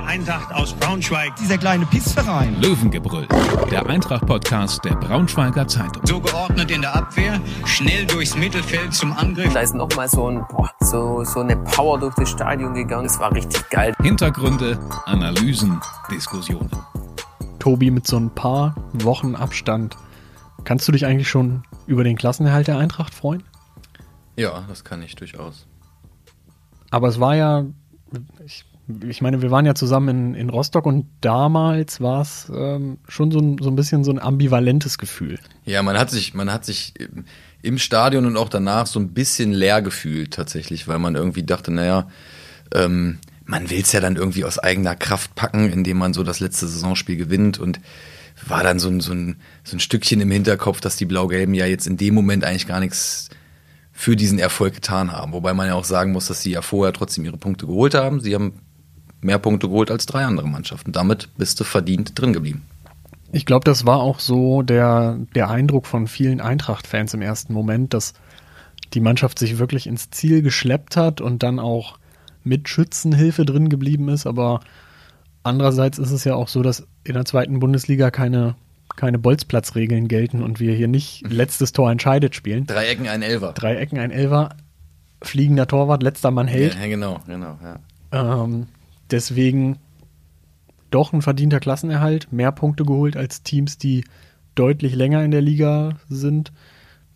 Die Eintracht aus Braunschweig. Dieser kleine Pissverein. Löwengebrüll, der Eintracht-Podcast der Braunschweiger Zeitung. So geordnet in der Abwehr, schnell durchs Mittelfeld zum Angriff. Da ist nochmal so, ein, boah, so, so eine Power durch das Stadion gegangen. Das war richtig geil. Hintergründe, Analysen, Diskussionen. Tobi, mit so ein paar Wochen Abstand, kannst du dich eigentlich schon über den Klassenerhalt der Eintracht freuen? Ja, das kann ich durchaus. Aber es war ja, ich, ich meine, wir waren ja zusammen in, in Rostock und damals war es ähm, schon so ein, so ein bisschen so ein ambivalentes Gefühl. Ja, man hat sich, man hat sich im Stadion und auch danach so ein bisschen leer gefühlt tatsächlich, weil man irgendwie dachte, naja, ähm, man will es ja dann irgendwie aus eigener Kraft packen, indem man so das letzte Saisonspiel gewinnt und war dann so ein, so ein, so ein Stückchen im Hinterkopf, dass die Blau-Gelben ja jetzt in dem Moment eigentlich gar nichts für diesen Erfolg getan haben. Wobei man ja auch sagen muss, dass sie ja vorher trotzdem ihre Punkte geholt haben. Sie haben mehr Punkte geholt als drei andere Mannschaften. Damit bist du verdient drin geblieben. Ich glaube, das war auch so der, der Eindruck von vielen Eintracht-Fans im ersten Moment, dass die Mannschaft sich wirklich ins Ziel geschleppt hat und dann auch mit Schützenhilfe drin geblieben ist. Aber andererseits ist es ja auch so, dass in der zweiten Bundesliga keine keine Bolzplatzregeln gelten und wir hier nicht mhm. letztes Tor entscheidet spielen. Drei Ecken, ein Elfer. Drei Ecken, ein Elfer. Fliegender Torwart, letzter Mann hält. Ja, genau, genau, ja. Ähm, deswegen doch ein verdienter Klassenerhalt, mehr Punkte geholt als Teams, die deutlich länger in der Liga sind,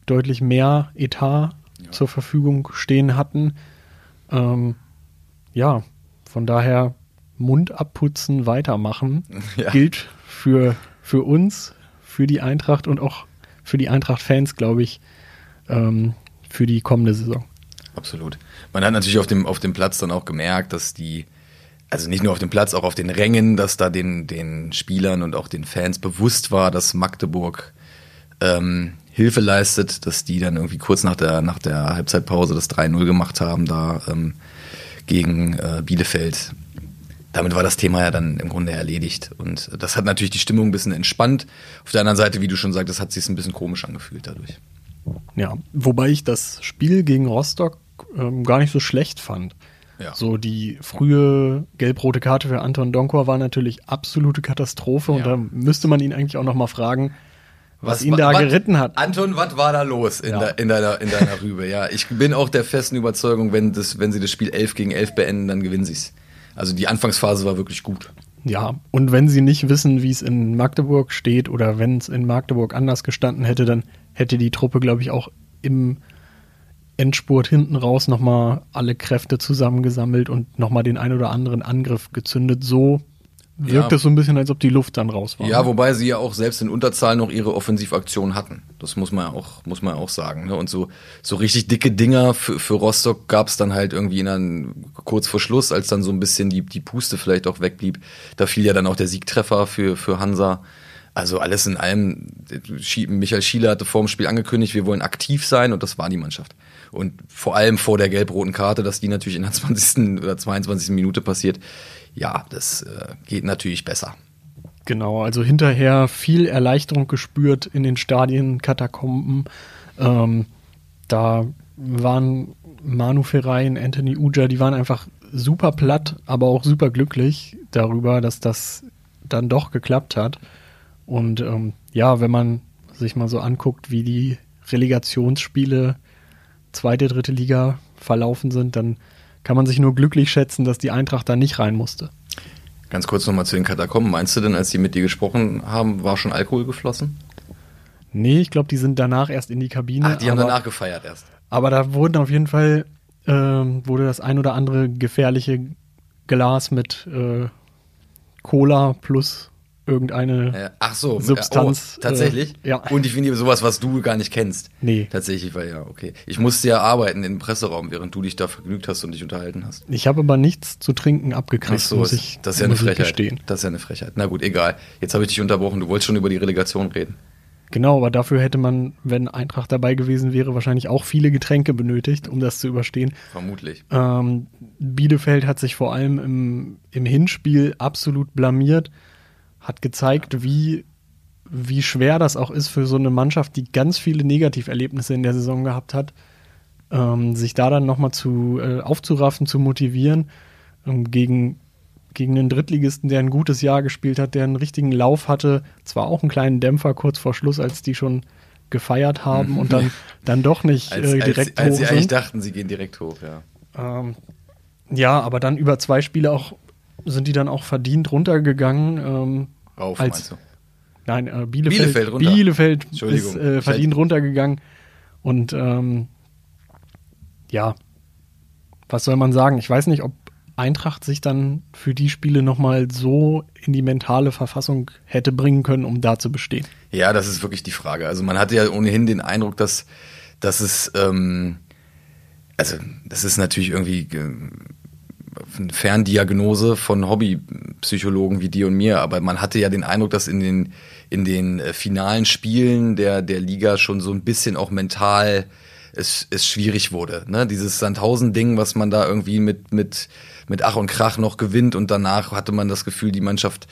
deutlich mehr Etat ja. zur Verfügung stehen hatten. Ähm, ja, von daher Mund abputzen, weitermachen ja. gilt für für uns, für die Eintracht und auch für die Eintracht-Fans, glaube ich, ähm, für die kommende Saison. Absolut. Man hat natürlich auf dem, auf dem Platz dann auch gemerkt, dass die, also nicht nur auf dem Platz, auch auf den Rängen, dass da den, den Spielern und auch den Fans bewusst war, dass Magdeburg ähm, Hilfe leistet, dass die dann irgendwie kurz nach der, nach der Halbzeitpause das 3-0 gemacht haben, da ähm, gegen äh, Bielefeld damit war das Thema ja dann im Grunde erledigt. Und das hat natürlich die Stimmung ein bisschen entspannt. Auf der anderen Seite, wie du schon sagtest, hat sich ein bisschen komisch angefühlt dadurch. Ja, wobei ich das Spiel gegen Rostock ähm, gar nicht so schlecht fand. Ja. So die frühe gelb-rote Karte für Anton Donkor war natürlich absolute Katastrophe ja. und da müsste man ihn eigentlich auch noch mal fragen, was, was ihn da was, geritten hat. Anton, was war da los in, ja. de, in, deiner, in deiner Rübe? Ja, ich bin auch der festen Überzeugung, wenn, das, wenn sie das Spiel 11 gegen 11 beenden, dann gewinnen sie es. Also die Anfangsphase war wirklich gut. Ja, und wenn sie nicht wissen, wie es in Magdeburg steht oder wenn es in Magdeburg anders gestanden hätte, dann hätte die Truppe, glaube ich, auch im Endspurt hinten raus nochmal alle Kräfte zusammengesammelt und nochmal den ein oder anderen Angriff gezündet. So wirkt ja. es so ein bisschen, als ob die Luft dann raus war. Ja, ne? wobei sie ja auch selbst in Unterzahl noch ihre Offensivaktion hatten. Das muss man auch, muss man auch sagen. Ne? Und so, so richtig dicke Dinger für, für Rostock gab es dann halt irgendwie in einem, kurz vor Schluss, als dann so ein bisschen die, die Puste vielleicht auch wegblieb. Da fiel ja dann auch der Siegtreffer für, für Hansa. Also alles in allem, Michael Schiele hatte vor dem Spiel angekündigt, wir wollen aktiv sein und das war die Mannschaft. Und vor allem vor der gelb-roten Karte, dass die natürlich in der 20. oder 22. Minute passiert, ja, das äh, geht natürlich besser. Genau, also hinterher viel Erleichterung gespürt in den Stadien, Katakomben. Ähm, da waren Manu Ferrei und Anthony Uja, die waren einfach super platt, aber auch super glücklich darüber, dass das dann doch geklappt hat. Und ähm, ja, wenn man sich mal so anguckt, wie die Relegationsspiele zweite, dritte Liga verlaufen sind, dann kann man sich nur glücklich schätzen, dass die Eintracht da nicht rein musste. Ganz kurz nochmal zu den Katakomben. Meinst du denn, als die mit dir gesprochen haben, war schon Alkohol geflossen? Nee, ich glaube, die sind danach erst in die Kabine. Ach, die aber, haben danach gefeiert erst. Aber da wurden auf jeden Fall, äh, wurde das ein oder andere gefährliche Glas mit äh, Cola plus irgendeine Ach so, Substanz. Oh, tatsächlich? Äh, ja. Und ich finde sowas, was du gar nicht kennst. Nee. Tatsächlich, weil ja, okay. Ich musste ja arbeiten im Presseraum, während du dich da vergnügt hast und dich unterhalten hast. Ich habe aber nichts zu trinken abgekriegt, Ach so, muss ich Das ist ja eine Frechheit. Das ist ja eine Frechheit. Na gut, egal. Jetzt habe ich dich unterbrochen. Du wolltest schon über die Relegation reden. Genau, aber dafür hätte man, wenn Eintracht dabei gewesen wäre, wahrscheinlich auch viele Getränke benötigt, um das zu überstehen. Vermutlich. Ähm, Bielefeld hat sich vor allem im, im Hinspiel absolut blamiert hat gezeigt, wie, wie schwer das auch ist für so eine Mannschaft, die ganz viele Negativerlebnisse in der Saison gehabt hat, ähm, sich da dann nochmal zu, äh, aufzuraffen, zu motivieren. Ähm, gegen gegen einen Drittligisten, der ein gutes Jahr gespielt hat, der einen richtigen Lauf hatte. Zwar auch einen kleinen Dämpfer kurz vor Schluss, als die schon gefeiert haben und dann, dann doch nicht Als, äh, direkt als, als hoch sie eigentlich dachten, sie gehen direkt hoch, ja. Ähm, ja, aber dann über zwei Spiele auch sind die dann auch verdient runtergegangen. Ähm, Rauf, Als- meinst du? nein, äh, Bielefeld, Bielefeld runter. Bielefeld ist äh, verdient runtergegangen. Und ähm, ja, was soll man sagen? Ich weiß nicht, ob Eintracht sich dann für die Spiele nochmal so in die mentale Verfassung hätte bringen können, um da zu bestehen. Ja, das ist wirklich die Frage. Also man hatte ja ohnehin den Eindruck, dass, dass es, ähm, also das ist natürlich irgendwie äh, eine Ferndiagnose von Hobbypsychologen wie dir und mir, aber man hatte ja den Eindruck, dass in den, in den äh, finalen Spielen der, der Liga schon so ein bisschen auch mental es, es schwierig wurde. Ne? Dieses Sandhausen-Ding, was man da irgendwie mit, mit, mit Ach und Krach noch gewinnt und danach hatte man das Gefühl, die Mannschaft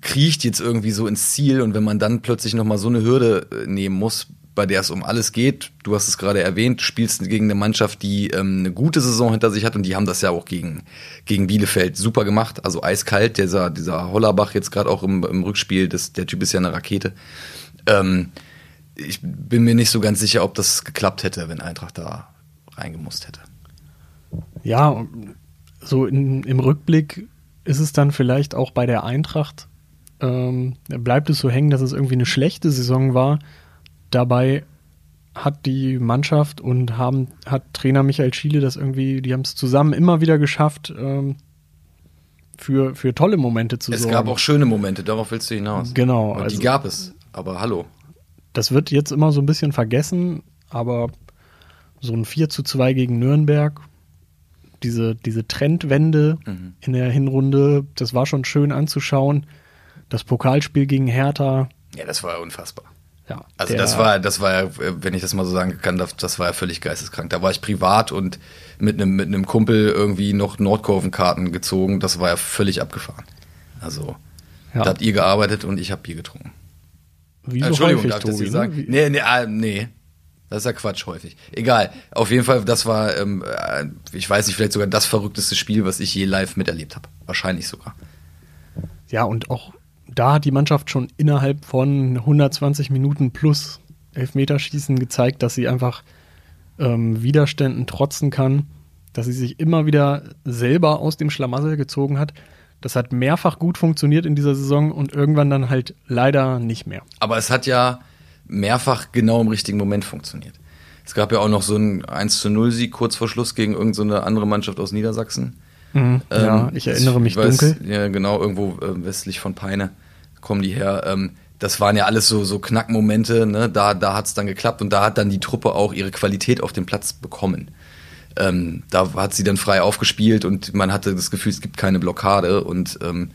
kriecht jetzt irgendwie so ins Ziel und wenn man dann plötzlich nochmal so eine Hürde äh, nehmen muss, bei der es um alles geht, du hast es gerade erwähnt, spielst gegen eine Mannschaft, die ähm, eine gute Saison hinter sich hat und die haben das ja auch gegen, gegen Bielefeld super gemacht, also eiskalt, dieser, dieser Hollerbach jetzt gerade auch im, im Rückspiel, das, der Typ ist ja eine Rakete. Ähm, ich bin mir nicht so ganz sicher, ob das geklappt hätte, wenn Eintracht da reingemusst hätte. Ja, so in, im Rückblick ist es dann vielleicht auch bei der Eintracht, ähm, bleibt es so hängen, dass es irgendwie eine schlechte Saison war. Dabei hat die Mannschaft und haben, hat Trainer Michael Schiele das irgendwie, die haben es zusammen immer wieder geschafft, ähm, für, für tolle Momente zu Es sorgen. gab auch schöne Momente, darauf willst du hinaus. Genau, Und also- die gab es, aber hallo. das wird jetzt immer so ein bisschen vergessen, aber so ein 4 zu 2 gegen Nürnberg, diese, diese Trendwende Mhm. in der Hinrunde, das war schon schön anzuschauen. Das Pokalspiel gegen Hertha, Ja, das war unfassbar. Ja. Also der- das war, das war ja, wenn ich das mal so sagen kann, das, das war ja völlig geisteskrank. Da war ich privat und mit einem mit einem Kumpel irgendwie noch Nordkurvenkarten gezogen. Das war ja völlig abgefahren. Also Ja. da habt ihr gearbeitet und ich habe Bier getrunken. wie so Entschuldigung, häufig, darf ich das hier ne? sagen? Wie- Nee, nee, ah, nee. Das ist ja Quatsch häufig. Egal. Auf jeden Fall, das war, ähm, äh, ich weiß nicht, vielleicht sogar das verrückteste Spiel, was ich je live miterlebt habe. Wahrscheinlich sogar. Ja, und auch da hat die Mannschaft schon innerhalb von 120 Minuten plus Elfmeterschießen gezeigt, dass sie einfach ähm, Widerständen trotzen kann, dass sie sich immer wieder selber aus dem Schlamassel gezogen hat. Das hat mehrfach gut funktioniert in dieser Saison und irgendwann dann halt leider nicht mehr. Aber es hat ja mehrfach genau im richtigen Moment funktioniert. Es gab ja auch noch so einen 1 zu 0 Sieg kurz vor Schluss gegen irgendeine andere Mannschaft aus Niedersachsen. Ja, Ähm, ich erinnere mich weiß, dunkel. Ja, genau, irgendwo äh, westlich von Peine kommen die her. Ähm, das waren ja alles so, so Knackmomente, ne? da, da hat es dann geklappt und da hat dann die Truppe auch ihre Qualität auf dem Platz bekommen. Ähm, da hat sie dann frei aufgespielt und man hatte das Gefühl, es gibt keine Blockade und ähm,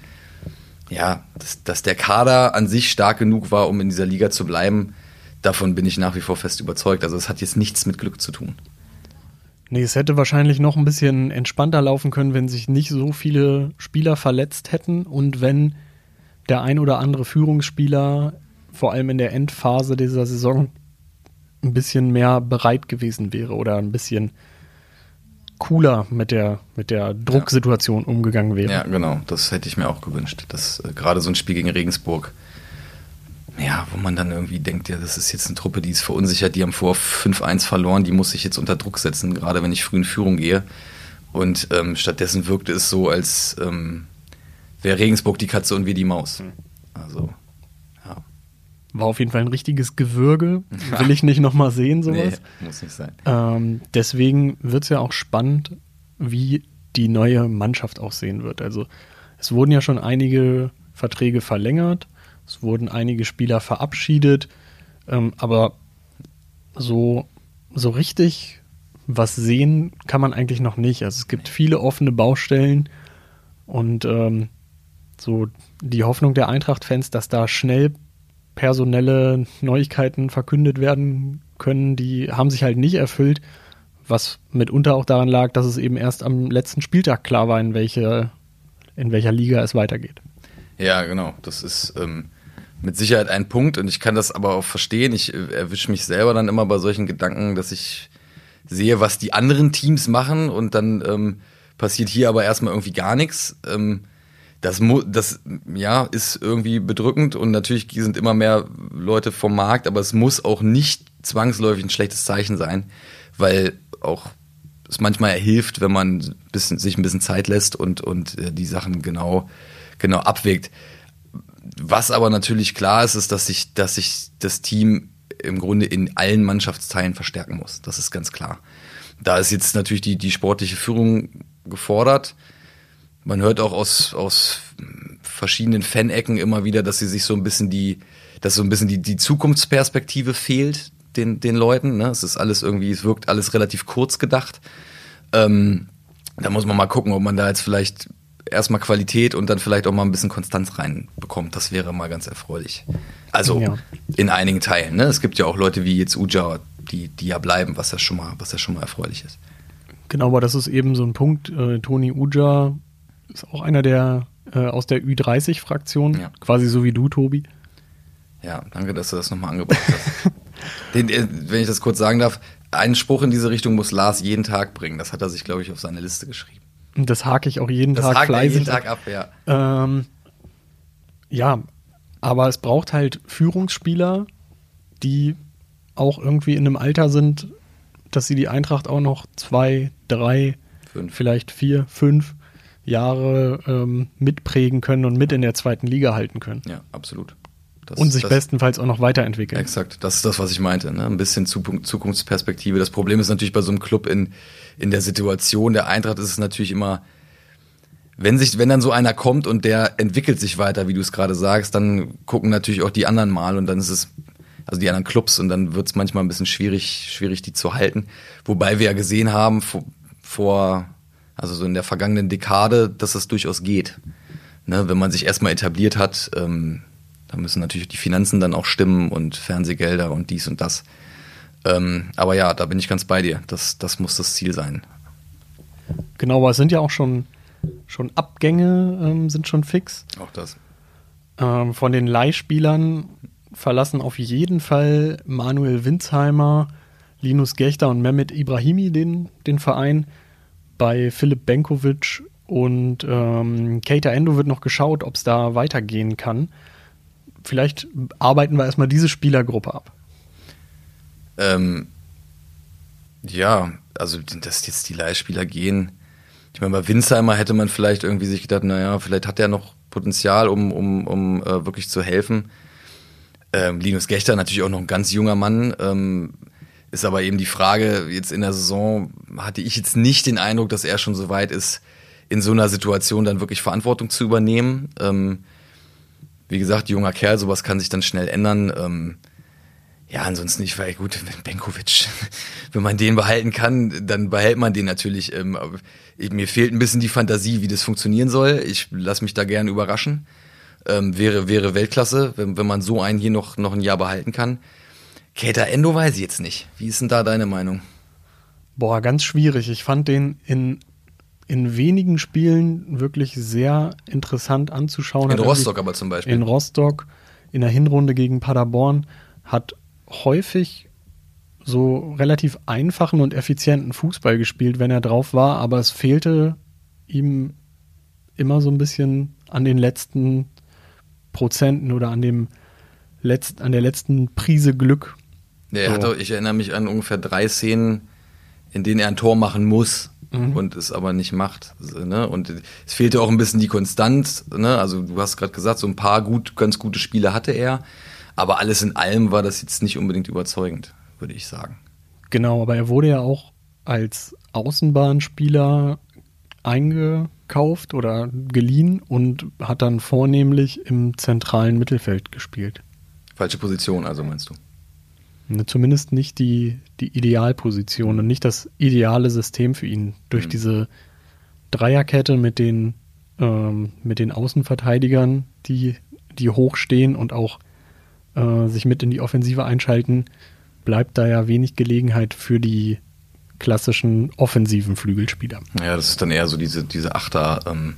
ja, dass, dass der Kader an sich stark genug war, um in dieser Liga zu bleiben, davon bin ich nach wie vor fest überzeugt. Also es hat jetzt nichts mit Glück zu tun. Nee, es hätte wahrscheinlich noch ein bisschen entspannter laufen können, wenn sich nicht so viele Spieler verletzt hätten und wenn der ein oder andere Führungsspieler vor allem in der Endphase dieser Saison ein bisschen mehr bereit gewesen wäre oder ein bisschen cooler mit der, mit der Drucksituation umgegangen wäre. Ja, genau. Das hätte ich mir auch gewünscht. Dass äh, gerade so ein Spiel gegen Regensburg, ja, wo man dann irgendwie denkt, ja, das ist jetzt eine Truppe, die ist verunsichert, die haben vor 5-1 verloren, die muss sich jetzt unter Druck setzen, gerade wenn ich früh in Führung gehe. Und ähm, stattdessen wirkte es so, als ähm, wäre Regensburg die Katze und wir die Maus. Also, ja. War auf jeden Fall ein richtiges Gewürge. Will ich nicht nochmal sehen, sowas. Nee, muss nicht sein. Ähm, deswegen wird es ja auch spannend, wie die neue Mannschaft aussehen wird. Also es wurden ja schon einige Verträge verlängert, es wurden einige Spieler verabschiedet, ähm, aber so, so richtig was sehen kann man eigentlich noch nicht. Also es gibt viele offene Baustellen und ähm, so die Hoffnung der Eintracht-Fans, dass da schnell personelle Neuigkeiten verkündet werden können, die haben sich halt nicht erfüllt, was mitunter auch daran lag, dass es eben erst am letzten Spieltag klar war, in, welche, in welcher Liga es weitergeht. Ja, genau. Das ist ähm, mit Sicherheit ein Punkt und ich kann das aber auch verstehen. Ich äh, erwische mich selber dann immer bei solchen Gedanken, dass ich sehe, was die anderen Teams machen und dann ähm, passiert hier aber erstmal irgendwie gar nichts. Ähm, das, das ja, ist irgendwie bedrückend und natürlich sind immer mehr Leute vom Markt, aber es muss auch nicht zwangsläufig ein schlechtes Zeichen sein, weil auch es manchmal hilft, wenn man bisschen, sich ein bisschen Zeit lässt und, und äh, die Sachen genau, genau abwägt. Was aber natürlich klar ist, ist, dass sich, dass sich das Team im Grunde in allen Mannschaftsteilen verstärken muss. Das ist ganz klar. Da ist jetzt natürlich die, die sportliche Führung gefordert. Man hört auch aus, aus verschiedenen Fanecken immer wieder, dass sie sich so ein bisschen die, dass so ein bisschen die, die Zukunftsperspektive fehlt den, den Leuten. Ne? Es ist alles irgendwie, es wirkt alles relativ kurz gedacht. Ähm, da muss man mal gucken, ob man da jetzt vielleicht erstmal Qualität und dann vielleicht auch mal ein bisschen Konstanz reinbekommt. Das wäre mal ganz erfreulich. Also ja. in einigen Teilen. Ne? Es gibt ja auch Leute wie jetzt Uja, die, die ja bleiben, was ja schon mal, was ja schon mal erfreulich ist. Genau, aber das ist eben so ein Punkt. Äh, Toni Uja ist auch einer der äh, aus der Ü30-Fraktion, ja. quasi so wie du, Tobi. Ja, danke, dass du das nochmal angebracht hast. Den, äh, wenn ich das kurz sagen darf, einen Spruch in diese Richtung muss Lars jeden Tag bringen. Das hat er sich, glaube ich, auf seine Liste geschrieben. Das hake ich auch jeden das Tag fleißig. jeden Tag ab, ja. Ähm, ja, aber es braucht halt Führungsspieler, die auch irgendwie in einem Alter sind, dass sie die Eintracht auch noch zwei, drei, fünf. vielleicht vier, fünf Jahre ähm, mitprägen können und mit in der zweiten Liga halten können. Ja, absolut. Das, und sich das, bestenfalls auch noch weiterentwickeln. Exakt, das ist das, was ich meinte. Ne? Ein bisschen Zukunftsperspektive. Das Problem ist natürlich bei so einem Club in, in der Situation der Eintracht ist es natürlich immer, wenn sich, wenn dann so einer kommt und der entwickelt sich weiter, wie du es gerade sagst, dann gucken natürlich auch die anderen mal und dann ist es, also die anderen Clubs und dann wird es manchmal ein bisschen schwierig, schwierig, die zu halten. Wobei wir ja gesehen haben vor, vor also so in der vergangenen Dekade, dass es durchaus geht. Ne? Wenn man sich erstmal etabliert hat, ähm, da müssen natürlich die Finanzen dann auch stimmen und Fernsehgelder und dies und das. Ähm, aber ja, da bin ich ganz bei dir. Das, das muss das Ziel sein. Genau, aber es sind ja auch schon, schon Abgänge, ähm, sind schon fix. Auch das. Ähm, von den Leihspielern verlassen auf jeden Fall Manuel Winsheimer, Linus Gechter und Mehmet Ibrahimi den, den Verein. Bei Philipp Benkovic und ähm, Keita Endo wird noch geschaut, ob es da weitergehen kann vielleicht arbeiten wir erstmal diese Spielergruppe ab. Ähm, ja, also dass jetzt die Leihspieler gehen. Ich meine, bei Winsheimer hätte man vielleicht irgendwie sich gedacht, naja, vielleicht hat er noch Potenzial, um, um, um äh, wirklich zu helfen. Ähm, Linus Gechter natürlich auch noch ein ganz junger Mann. Ähm, ist aber eben die Frage, jetzt in der Saison hatte ich jetzt nicht den Eindruck, dass er schon so weit ist, in so einer Situation dann wirklich Verantwortung zu übernehmen. Ähm, wie gesagt, junger Kerl, sowas kann sich dann schnell ändern. Ähm, ja, ansonsten, ich war gut, Benkovic, wenn man den behalten kann, dann behält man den natürlich. Ähm, mir fehlt ein bisschen die Fantasie, wie das funktionieren soll. Ich lasse mich da gerne überraschen. Ähm, wäre, wäre Weltklasse, wenn, wenn man so einen hier noch, noch ein Jahr behalten kann. Kater Endo weiß ich jetzt nicht. Wie ist denn da deine Meinung? Boah, ganz schwierig. Ich fand den in in wenigen Spielen wirklich sehr interessant anzuschauen. In Rostock aber zum Beispiel. In Rostock, in der Hinrunde gegen Paderborn, hat häufig so relativ einfachen und effizienten Fußball gespielt, wenn er drauf war, aber es fehlte ihm immer so ein bisschen an den letzten Prozenten oder an dem letzt, an der letzten Prise Glück. Ja, so. hat, ich erinnere mich an ungefähr drei Szenen, in denen er ein Tor machen muss mhm. und es aber nicht macht. Ne? Und es fehlte auch ein bisschen die Konstanz. Ne? Also du hast gerade gesagt, so ein paar gut, ganz gute Spiele hatte er, aber alles in allem war das jetzt nicht unbedingt überzeugend, würde ich sagen. Genau, aber er wurde ja auch als Außenbahnspieler eingekauft oder geliehen und hat dann vornehmlich im zentralen Mittelfeld gespielt. Falsche Position, also meinst du? Ne, zumindest nicht die, die Idealposition und nicht das ideale System für ihn. Durch mhm. diese Dreierkette mit den, ähm, mit den Außenverteidigern, die, die hochstehen und auch äh, sich mit in die Offensive einschalten, bleibt da ja wenig Gelegenheit für die klassischen offensiven Flügelspieler. Ja, das ist dann eher so diese, diese Achter, ähm,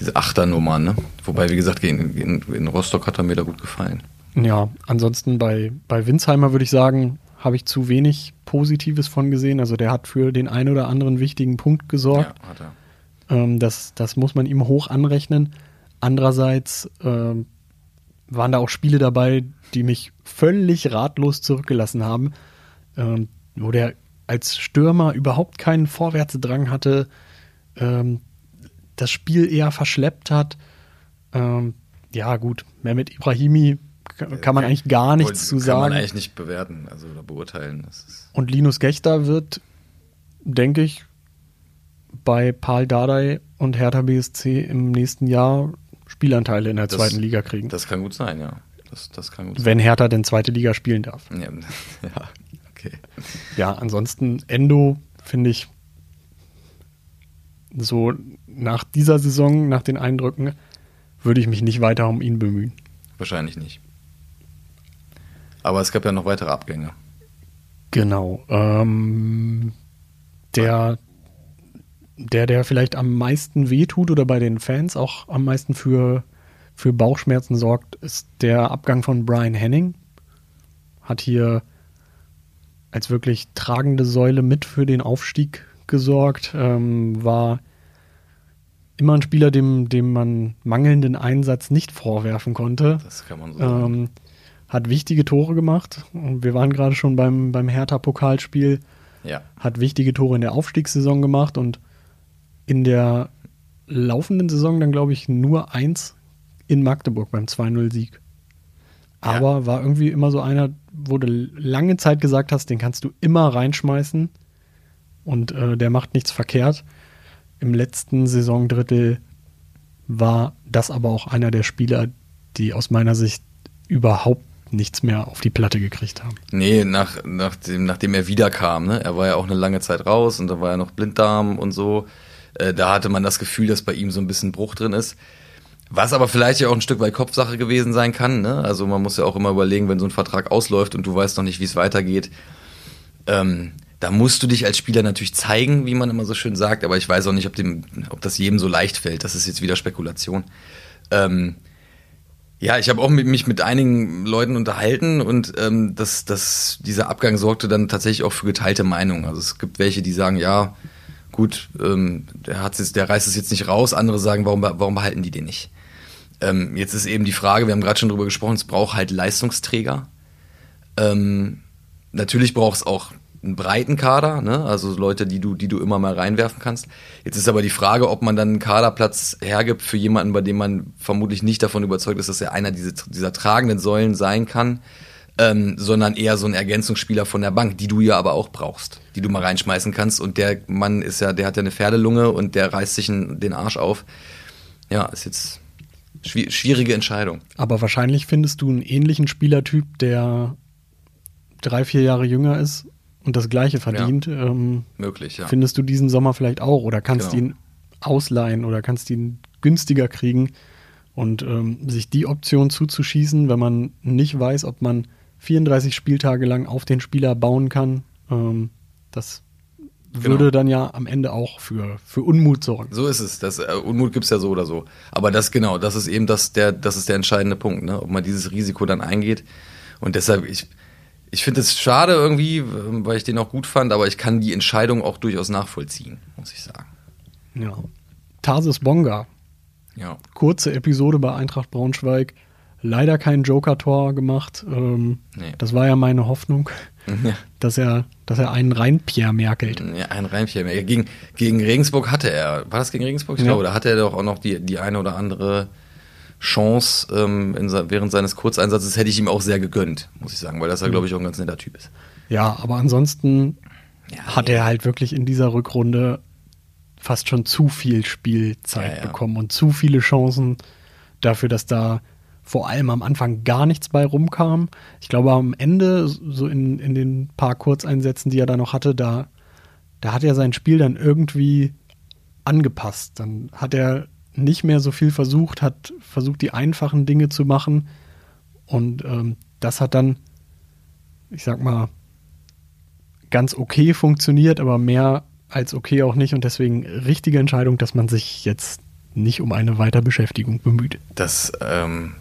diese Achternummer, ne? Wobei, wie gesagt, in, in, in Rostock hat er mir da gut gefallen. Ja, ansonsten bei, bei Winsheimer würde ich sagen, habe ich zu wenig Positives von gesehen. Also der hat für den einen oder anderen wichtigen Punkt gesorgt. Ja, hat er. Ähm, das, das muss man ihm hoch anrechnen. Andererseits ähm, waren da auch Spiele dabei, die mich völlig ratlos zurückgelassen haben, ähm, wo der als Stürmer überhaupt keinen Vorwärtsdrang hatte, ähm, das Spiel eher verschleppt hat. Ähm, ja, gut, mehr mit Ibrahimi kann, kann man eigentlich gar nichts zu Kann sagen. man eigentlich nicht bewerten, also oder beurteilen. Und Linus Gechter wird, denke ich, bei Paul Dardai und Hertha BSC im nächsten Jahr Spielanteile in der Das- zweiten Liga kriegen. das kann gut sein, ja. Das, das kann gut wenn Hertha denn zweite Liga spielen darf. sein. Ja, ja, okay. Ja, ansonsten Endo finde ich so nach dieser Saison, nach den Eindrücken, würde ich mich nicht weiter um ihn bemühen. Wahrscheinlich nicht. Aber es gab ja noch weitere Abgänge. Genau. Ähm, der, der, der vielleicht am meisten wehtut oder bei den Fans auch am meisten für, für Bauchschmerzen sorgt, ist der Abgang von Brian Henning. Hat hier als wirklich tragende Säule mit für den Aufstieg gesorgt. Ähm, war immer ein Spieler, dem, dem man mangelnden Einsatz nicht vorwerfen konnte. Das kann man so sagen. Hat wichtige Tore gemacht. Und Wir waren gerade schon beim, beim Hertha-Pokalspiel. Ja. Hat wichtige Tore in der Aufstiegssaison gemacht und in der laufenden Saison dann, glaube ich, nur eins in Magdeburg beim 2-0-Sieg. Aber war irgendwie immer so einer, wo du lange Zeit gesagt hast, den kannst du immer reinschmeißen und äh, der macht nichts verkehrt. Im letzten Saisondrittel war das aber auch einer der Spieler, die aus meiner Sicht überhaupt nichts mehr auf die Platte gekriegt haben. Nee, nach, nachdem, nachdem er wiederkam, ne? Er war ja auch eine lange Zeit raus und da war ja noch Blinddarm und so. Äh, da hatte man das Gefühl, dass bei ihm so ein bisschen Bruch drin ist. Was aber vielleicht ja auch ein Stück weit Kopfsache gewesen sein kann, ne? Also man muss ja auch immer überlegen, wenn so ein Vertrag ausläuft und du weißt noch nicht, wie es weitergeht. Ähm, da musst du dich als Spieler natürlich zeigen, wie man immer so schön sagt, aber ich weiß auch nicht, ob, dem, ob das jedem so leicht fällt. Das ist jetzt wieder Spekulation. Ähm, ja, ich habe auch mit, mich mit einigen Leuten unterhalten und ähm, das, das, dieser Abgang sorgte dann tatsächlich auch für geteilte Meinungen. Also es gibt welche, die sagen, ja, gut, ähm, der, hat's jetzt, der reißt es jetzt nicht raus. Andere sagen, warum, warum behalten die den nicht? Ähm, jetzt ist eben die Frage, wir haben gerade schon drüber gesprochen, es braucht halt Leistungsträger. Ähm, natürlich braucht es auch einen breiten Kader, ne? also Leute, die du, die du immer mal reinwerfen kannst. Jetzt ist aber die Frage, ob man dann einen Kaderplatz hergibt für jemanden, bei dem man vermutlich nicht davon überzeugt ist, dass er einer dieser, dieser tragenden Säulen sein kann, ähm, sondern eher so ein Ergänzungsspieler von der Bank, die du ja aber auch brauchst, die du mal reinschmeißen kannst. Und der Mann ist ja, der hat ja eine Pferdelunge und der reißt sich einen- den Arsch auf. Ja, ist jetzt schwi- schwierige Entscheidung. Aber wahrscheinlich findest du einen ähnlichen Spielertyp, der drei, vier Jahre jünger ist und das Gleiche verdient. Ähm, Möglich, ja. Findest du diesen Sommer vielleicht auch oder kannst Genau. ihn ausleihen oder kannst ihn günstiger kriegen und ähm, sich die Option zuzuschießen, wenn man nicht weiß, ob man 34 Spieltage lang auf den Spieler bauen kann. Ähm, das würde Genau. dann ja am Ende auch für, für Unmut sorgen. So ist es. Das, äh, Unmut gibt's ja so oder so. Aber das genau, das ist eben das, der, das ist der entscheidende Punkt, ne? ob man dieses Risiko dann eingeht. Und deshalb, ich, ich finde es schade irgendwie, ähm, weil ich den auch gut fand, aber ich kann die Entscheidung auch durchaus nachvollziehen, muss ich sagen. Ja. Tarsis Bonga, Ja. kurze Episode bei Eintracht Braunschweig. Leider kein Joker-Tor gemacht. Ähm, Nee. Das war ja meine Hoffnung, Ja, dass er, dass er einen rein Pierre merkelt. ja ein Reimchen mehr. Gegen, gegen Regensburg hatte er, war das gegen Regensburg? Ich Ja. glaube, da hatte er doch auch noch die, die eine oder andere Chance ähm, in, während seines Kurzeinsatzes, hätte ich ihm auch sehr gegönnt, muss ich sagen, weil das ja, glaube ich, auch ein ganz netter Typ ist. Ja, aber ansonsten Ja, hat er halt wirklich in dieser Rückrunde fast schon zu viel Spielzeit ja. bekommen und zu viele Chancen dafür, dass da vor allem am Anfang gar nichts bei rumkam. Ich glaube, am Ende, so in, in den paar Kurzeinsätzen, die er da noch hatte, da, da hat er sein Spiel dann irgendwie angepasst. Dann hat er nicht mehr so viel versucht, hat versucht, die einfachen Dinge zu machen. Und ähm, das hat dann, ich sag mal, ganz okay funktioniert, aber mehr als okay auch nicht. Und deswegen richtige Entscheidung, dass man sich jetzt nicht um eine Weiterbeschäftigung bemüht. das, ähm,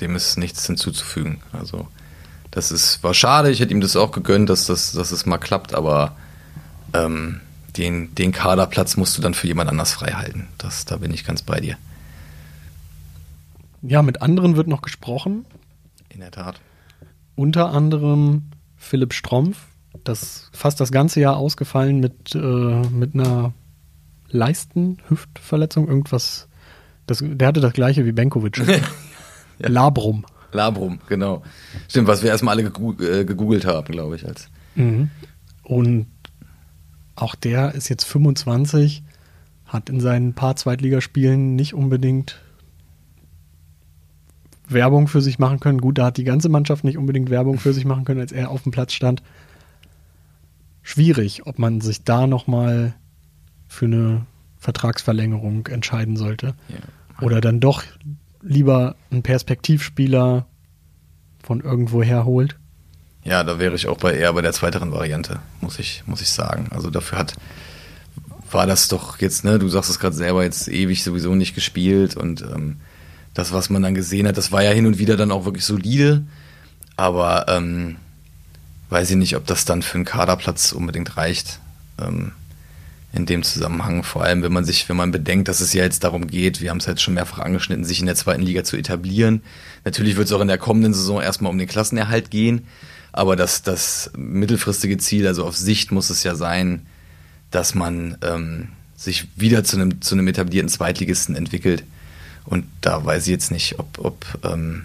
dem ist nichts hinzuzufügen. Also, das ist, war schade, ich hätte ihm das auch gegönnt, dass das, dass es mal klappt, aber ähm, den, den Kaderplatz musst du dann für jemand anders frei halten. Das, da bin ich ganz bei dir. Ja, mit anderen wird noch gesprochen. In der Tat. Unter anderem Philipp Strompf, das fast das ganze Jahr ausgefallen mit, äh, mit einer Leisten-Hüftverletzung, irgendwas. Das, der hatte das gleiche wie Benkovic. Ja. Labrum. Labrum, genau. Stimmt, was wir erstmal alle äh, gegoogelt haben, glaube ich. Als. Mhm. Und auch der ist jetzt 25, hat in seinen paar Zweitligaspielen nicht unbedingt Werbung für sich machen können. Gut, da hat die ganze Mannschaft nicht unbedingt Werbung für sich machen können, als er auf dem Platz stand. Schwierig, ob man sich da nochmal für eine Vertragsverlängerung entscheiden sollte. Ja. Oder dann doch lieber einen Perspektivspieler von irgendwoher holt. Ja, da wäre ich auch bei eher bei der zweiteren Variante, muss ich, muss ich sagen. Also dafür hat, war das doch jetzt, ne, du sagst es gerade selber, jetzt ewig sowieso nicht gespielt und ähm, das, was man dann gesehen hat, das war ja hin und wieder dann auch wirklich solide, aber ähm, weiß ich nicht, ob das dann für einen Kaderplatz unbedingt reicht. Ähm, in dem Zusammenhang, vor allem wenn man sich, wenn man bedenkt, dass es ja jetzt darum geht, wir haben es jetzt schon mehrfach angeschnitten, sich in der zweiten Liga zu etablieren. Natürlich wird es auch in der kommenden Saison erstmal um den Klassenerhalt gehen, aber das, das mittelfristige Ziel, also auf Sicht muss es ja sein, dass man ähm, sich wieder zu einem, zu einem etablierten Zweitligisten entwickelt. Und da weiß ich jetzt nicht, ob, ob, ähm,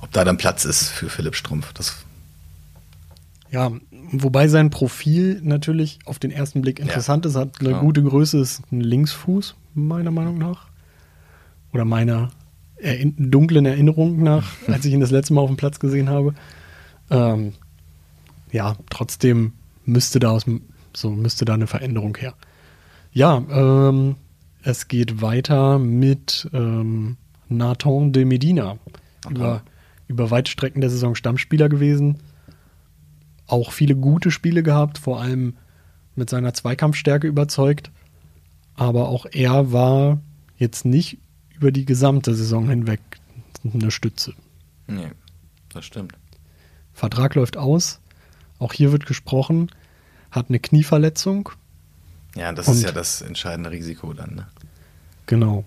ob da dann Platz ist für Philipp Strumpf. Das Ja, wobei sein Profil natürlich auf den ersten Blick interessant ist, hat eine Klar. gute Größe, ist ein Linksfuß, meiner Meinung nach. Oder meiner Erinn dunklen Erinnerung nach, als ich ihn das letzte Mal auf dem Platz gesehen habe. Ähm, ja, trotzdem müsste da aus so müsste da eine Veränderung her. Ja, ähm, es geht weiter mit ähm, Nathan de Medina. Über, über weite Strecken der Saison Stammspieler gewesen. Auch viele gute Spiele gehabt, vor allem mit seiner Zweikampfstärke überzeugt. Aber auch er war jetzt nicht über die gesamte Saison hinweg eine Stütze. nee, das stimmt. Vertrag läuft aus. Auch hier wird gesprochen. Hat eine Knieverletzung. Ja, das ist ja das entscheidende Risiko dann. Ne? Genau.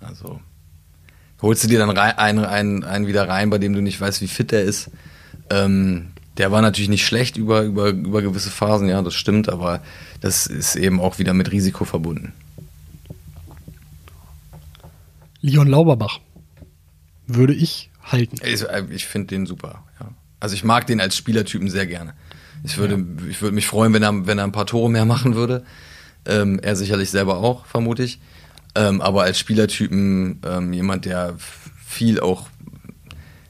Also holst du dir dann rein, einen, einen, einen wieder rein, bei dem du nicht weißt, wie fit der ist. Ähm, der war natürlich nicht schlecht über, über, über gewisse Phasen, ja, das stimmt, aber das ist eben auch wieder mit Risiko verbunden. Leon Lauberbach würde ich halten. Ich, ich finde den super. Also ich mag den als Spielertypen sehr gerne. Ich würde, ich würde mich freuen, wenn er, wenn er ein paar Tore mehr machen würde. Ähm, er sicherlich selber auch, vermute ich. Ähm, aber als Spielertypen ähm, jemand, der viel auch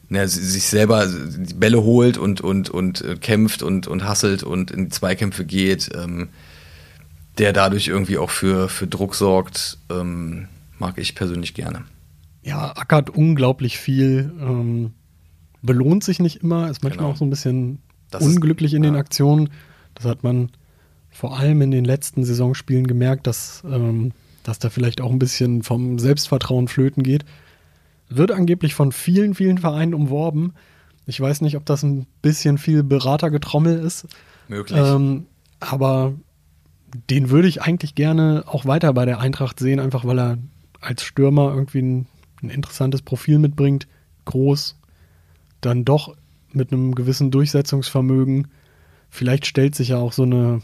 si- sich selber die Bälle holt und, und, und äh, kämpft und, und hasselt und in Zweikämpfe geht, ähm, der dadurch irgendwie auch für, für Druck sorgt, ähm, mag ich persönlich gerne. Ja, ackert unglaublich viel. Belohnt sich nicht immer, ist manchmal Genau. auch so ein bisschen Das ist- unglücklich in den ja. Aktionen. Das hat man vor allem in den letzten Saisonspielen gemerkt, dass, ähm, dass da vielleicht auch ein bisschen vom Selbstvertrauen flöten geht. Wird angeblich von vielen, vielen Vereinen umworben. Ich weiß nicht, ob das ein bisschen viel Beratergetrommel ist. Möglich. Ähm, aber den würde ich eigentlich gerne auch weiter bei der Eintracht sehen, einfach weil er als Stürmer irgendwie ein, ein interessantes Profil mitbringt. Groß, dann doch mit einem gewissen Durchsetzungsvermögen. Vielleicht stellt sich ja auch so eine,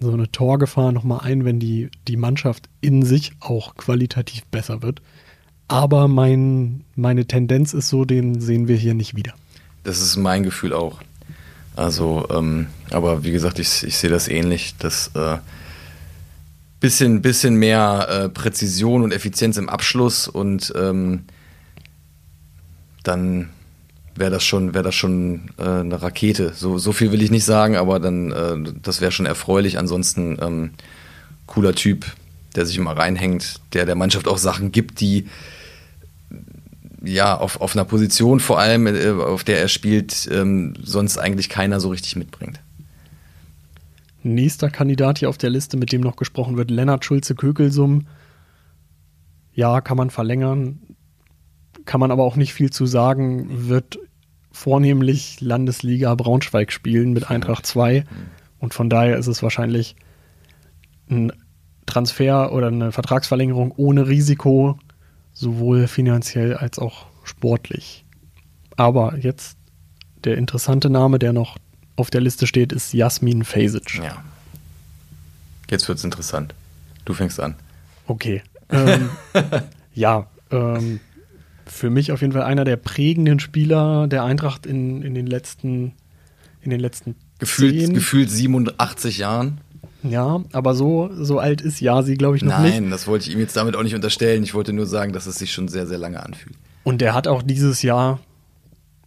so eine Torgefahr nochmal ein, wenn die, die Mannschaft in sich auch qualitativ besser wird. Aber mein, meine Tendenz ist so, den sehen wir hier nicht wieder. Das ist mein Gefühl auch. Also, ähm, aber wie gesagt, ich, ich sehe das ähnlich, dass äh, bisschen, bisschen mehr äh, Präzision und Effizienz im Abschluss und ähm, dann wäre das schon, wäre das schon äh, eine Rakete. So, so viel will ich nicht sagen, aber dann, äh, das wäre schon erfreulich. Ansonsten ähm, cooler Typ, der sich immer reinhängt, der der Mannschaft auch Sachen gibt, die ja, auf, auf einer Position vor allem, äh, auf der er spielt, ähm, sonst eigentlich keiner so richtig mitbringt. Nächster Kandidat hier auf der Liste, mit dem noch gesprochen wird, Lennart Schulze-Kökelsum. Ja, kann man verlängern, kann man aber auch nicht viel zu sagen, wird vornehmlich Landesliga Braunschweig spielen mit Eintracht 2 Und von daher ist es wahrscheinlich ein Transfer oder eine Vertragsverlängerung ohne Risiko, sowohl finanziell als auch sportlich. Aber jetzt der interessante Name, der noch auf der Liste steht, ist Jasmin Fesic. Ja. Jetzt wird's interessant. Du fängst an. Okay. Ähm, ja, ähm, für mich auf jeden Fall einer der prägenden Spieler der Eintracht in, in den letzten in den letzten Gefühlt, gefühlt 87 Jahren. Ja, aber so, so alt ist Jasi, glaube ich, noch Nein, nicht. das wollte ich ihm jetzt damit auch nicht unterstellen. Ich wollte nur sagen, dass es sich schon sehr, sehr lange anfühlt. Und der hat auch dieses Jahr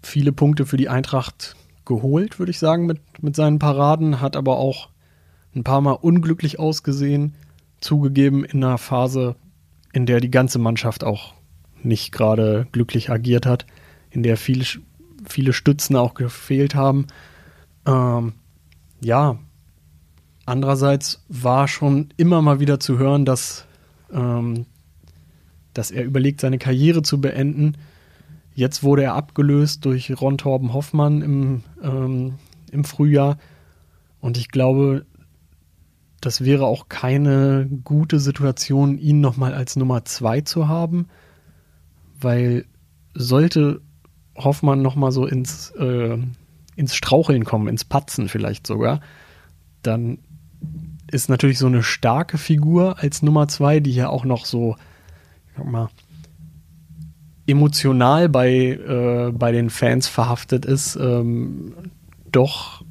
viele Punkte für die Eintracht geholt, würde ich sagen, mit, mit seinen Paraden, hat aber auch ein paar Mal unglücklich ausgesehen, zugegeben in einer Phase, in der die ganze Mannschaft auch nicht gerade glücklich agiert hat, in der viele, viele Stützen auch gefehlt haben. Ähm, ja, andererseits war schon immer mal wieder zu hören, dass, ähm, dass er überlegt, seine Karriere zu beenden. Jetzt wurde er abgelöst durch Ron Torben Hoffmann im, ähm, im Frühjahr. Und ich glaube, das wäre auch keine gute Situation, ihn nochmal als Nummer zwei zu haben, weil sollte Hoffmann nochmal so ins, äh, ins Straucheln kommen, ins Patzen vielleicht sogar, dann ist natürlich so eine starke Figur als Nummer zwei, die ja auch noch so, ich sag mal, emotional bei, äh, bei den Fans verhaftet ist, ähm, doch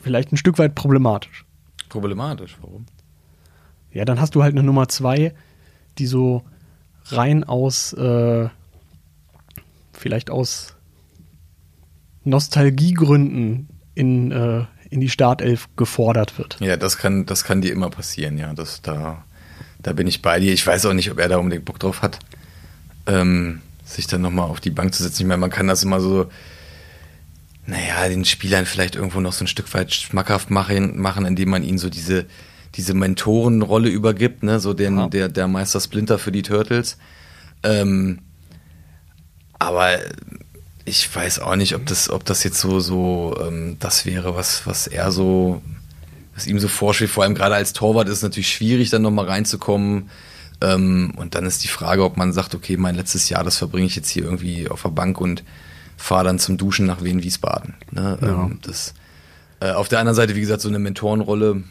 vielleicht ein Stück weit problematisch. Problematisch, warum? Ja, dann hast du halt eine Nummer zwei, die so rein aus, äh, vielleicht aus Nostalgiegründen in, äh, in die Startelf gefordert wird. Ja, das kann, das kann dir immer passieren, ja. Das, da, da bin ich bei dir. Ich weiß auch nicht, ob er da unbedingt Bock drauf hat, ähm, sich dann nochmal auf die Bank zu setzen. Ich meine, man kann das immer so, naja, den Spielern vielleicht irgendwo noch so ein Stück weit schmackhaft machen, machen indem man ihnen so diese, diese Mentorenrolle übergibt, ne, so den, Ja. der, der Meister Splinter für die Turtles. Ähm, aber ich weiß auch nicht, ob das, ob das jetzt so, so ähm, das wäre, was, was er so, was ihm so vorschwebt. Vor allem gerade als Torwart ist es natürlich schwierig, dann nochmal reinzukommen. Ähm, und dann ist die Frage, ob man sagt, okay, mein letztes Jahr, das verbringe ich jetzt hier irgendwie auf der Bank und fahre dann zum Duschen nach Wien-Wiesbaden. Ne? Ja. Ähm, das, äh, auf der anderen Seite, wie gesagt, so eine Mentorenrolle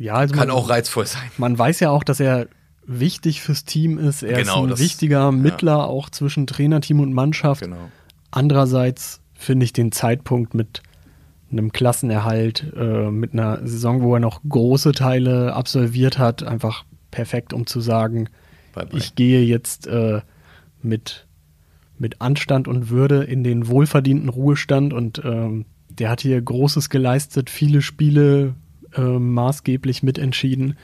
Ja, also kann man, auch reizvoll sein. man weiß ja auch, dass er wichtig fürs Team ist. Er Genau, ist ein das- wichtiger Mittler auch zwischen Trainerteam und Mannschaft. Genau. Andererseits finde ich den Zeitpunkt mit einem Klassenerhalt, äh, mit einer Saison, wo er noch große Teile absolviert hat, einfach perfekt, um zu sagen, Bye, bye. ich gehe jetzt äh, mit, mit Anstand und Würde in den wohlverdienten Ruhestand und ähm, der hat hier Großes geleistet, viele Spiele äh, maßgeblich mitentschieden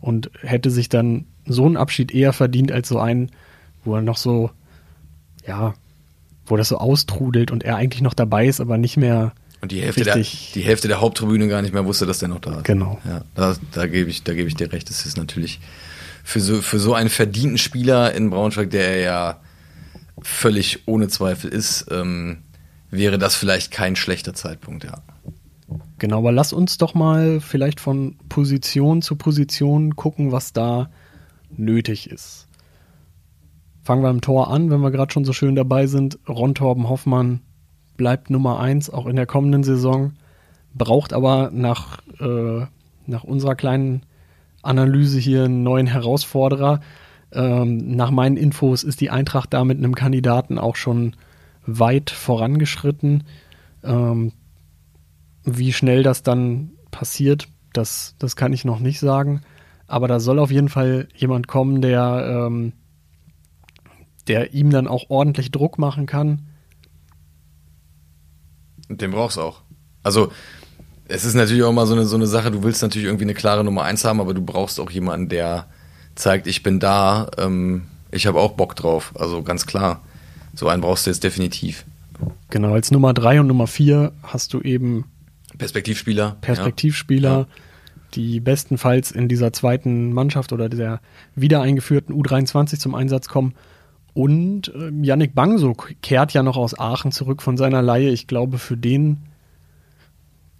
und hätte sich dann so einen Abschied eher verdient als so einen, wo er noch so, ja, wo das so austrudelt und er eigentlich noch dabei ist, aber nicht mehr Und die Hälfte, der, die Hälfte der Haupttribüne gar nicht mehr wusste, dass der noch da ist. Genau. Ja, da, da gebe ich, da gebe ich dir recht. Das ist natürlich für so, für so einen verdienten Spieler in Braunschweig, der er ja völlig ohne Zweifel ist, ähm, wäre das vielleicht kein schlechter Zeitpunkt, ja. Genau, aber lass uns doch mal vielleicht von Position zu Position gucken, was da nötig ist. Fangen wir im Tor an, wenn wir gerade schon so schön dabei sind. Ron Torben Hoffmann bleibt Nummer eins auch in der kommenden Saison, braucht aber nach, äh, nach unserer kleinen Analyse hier einen neuen Herausforderer. Ähm, nach meinen Infos ist die Eintracht da mit einem Kandidaten auch schon weit vorangeschritten. Ähm, wie schnell das dann passiert, das, das kann ich noch nicht sagen. Aber da soll auf jeden Fall jemand kommen, der, ähm, der ihm dann auch ordentlich Druck machen kann. Und den brauchst du auch. Also, es ist natürlich auch immer so eine, so eine Sache, du willst natürlich irgendwie eine klare Nummer eins haben, aber du brauchst auch jemanden, der zeigt, ich bin da, ähm, ich habe auch Bock drauf. Also ganz klar. So einen brauchst du jetzt definitiv. Genau, als Nummer drei und Nummer vier hast du eben Perspektivspieler. Perspektivspieler, Ja. die bestenfalls in dieser zweiten Mannschaft oder der wieder eingeführten U23 zum Einsatz kommen. Und äh, Yannick Bangso kehrt ja noch aus Aachen zurück von seiner Leihe. Ich glaube, für den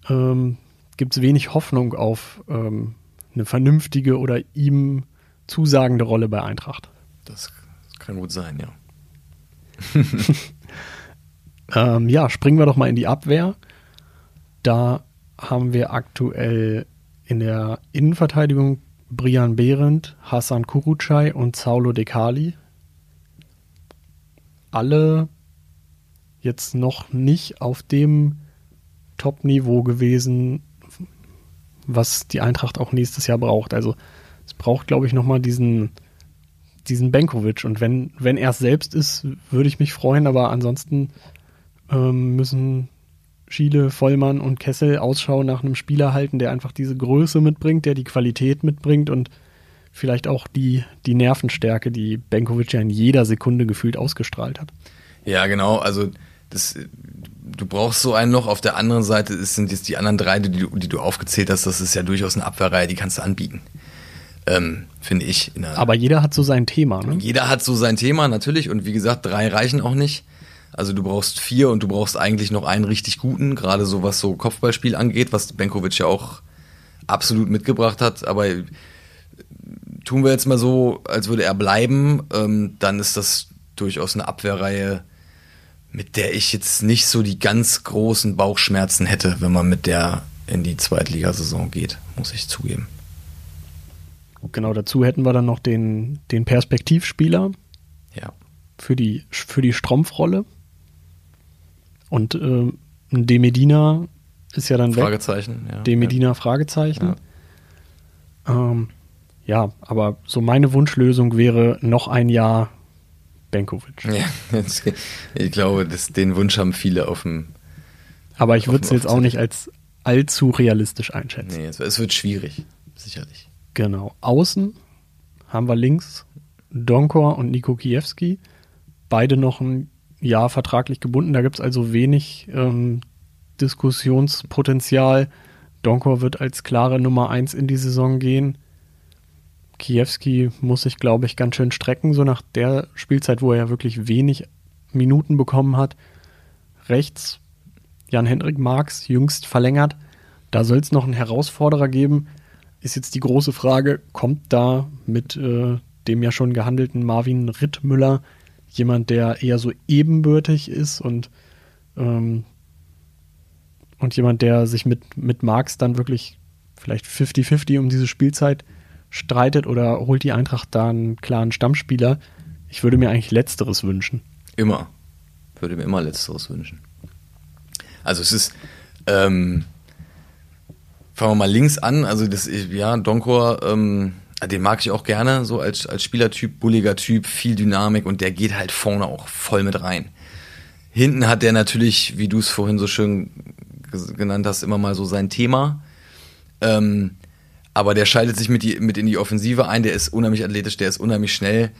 ähm, gibt es wenig Hoffnung auf ähm, eine vernünftige oder ihm zusagende Rolle bei Eintracht. Das kann gut sein, ja. Ähm, ja, springen wir doch mal in die Abwehr. Da haben wir aktuell in der Innenverteidigung Brian Behrendt, Hassan Kurucay und Saulo Dekali. Alle jetzt noch nicht auf dem Top-Niveau gewesen, was die Eintracht auch nächstes Jahr braucht. Also es braucht, glaube ich, nochmal diesen, diesen Benkovic. Und wenn, wenn er es selbst ist, würde ich mich freuen, aber ansonsten ähm, müssen Schiele, Vollmann und Kessel Ausschau nach einem Spieler halten, der einfach diese Größe mitbringt, der die Qualität mitbringt und vielleicht auch die, die Nervenstärke, die Benkovic ja in jeder Sekunde gefühlt ausgestrahlt hat. Ja, genau. Also das, du brauchst so einen noch. Auf der anderen Seite ist, sind jetzt die anderen drei, die, du- die du aufgezählt hast, das ist ja durchaus eine Abwehrreihe, die kannst du anbieten. Ähm, Finde ich. Aber jeder hat so sein Thema. Ne? Jeder hat so sein Thema, natürlich. Und wie gesagt, drei reichen auch nicht. Also du brauchst vier und du brauchst eigentlich noch einen richtig guten, gerade so was so Kopfballspiel angeht, was Benkovic ja auch absolut mitgebracht hat. Aber äh, tun wir jetzt mal so, als würde er bleiben, ähm, dann ist das durchaus eine Abwehrreihe, mit der ich jetzt nicht so die ganz großen Bauchschmerzen hätte, wenn man mit der in die Zweitligasaison geht, muss ich zugeben. Genau dazu hätten wir dann noch den, den Perspektivspieler Ja. für die, für die Strumpfrolle. Und ein De Medina ist ja dann weg. Fragezeichen. Ja. De Medina Fragezeichen. Ja. Ähm, ja, aber so meine Wunschlösung wäre noch ein Jahr Benkovic. Ja, ich glaube, das, den Wunsch haben viele auf dem. Aber ich würde es jetzt auch nicht als allzu realistisch einschätzen. Nee, es, es wird schwierig, sicherlich. Genau. Außen haben wir links Donkor und Niko Kiewski. Beide noch ein Jahr vertraglich gebunden. Da gibt es also wenig ähm, Diskussionspotenzial. Donkor wird als klare Nummer 1 in die Saison gehen. Kiewski muss sich, glaube ich, ganz schön strecken, so nach der Spielzeit, wo er ja wirklich wenig Minuten bekommen hat. Rechts Jan-Hendrik Marx, jüngst verlängert. Da soll es noch einen Herausforderer geben. Ist jetzt die große Frage, kommt da mit äh, dem ja schon gehandelten Marvin Rittmüller jemand, der eher so ebenbürtig ist und, ähm, und jemand, der sich mit, mit Marx dann wirklich vielleicht 50-50 um diese Spielzeit streitet oder holt die Eintracht da einen klaren Stammspieler? Ich würde mir eigentlich Letzteres wünschen. Immer. Würde mir immer Letzteres wünschen. Also es ist, ähm, fangen wir mal links an. Also das, ja, Donkor, ähm, den mag ich auch gerne, so als, als Spielertyp, bulliger Typ, viel Dynamik und der geht halt vorne auch voll mit rein. Hinten hat der natürlich, wie du es vorhin so schön genannt hast, immer mal so sein Thema. Ähm, aber der schaltet sich mit, die, mit in die Offensive ein, der ist unheimlich athletisch, der ist unheimlich schnell.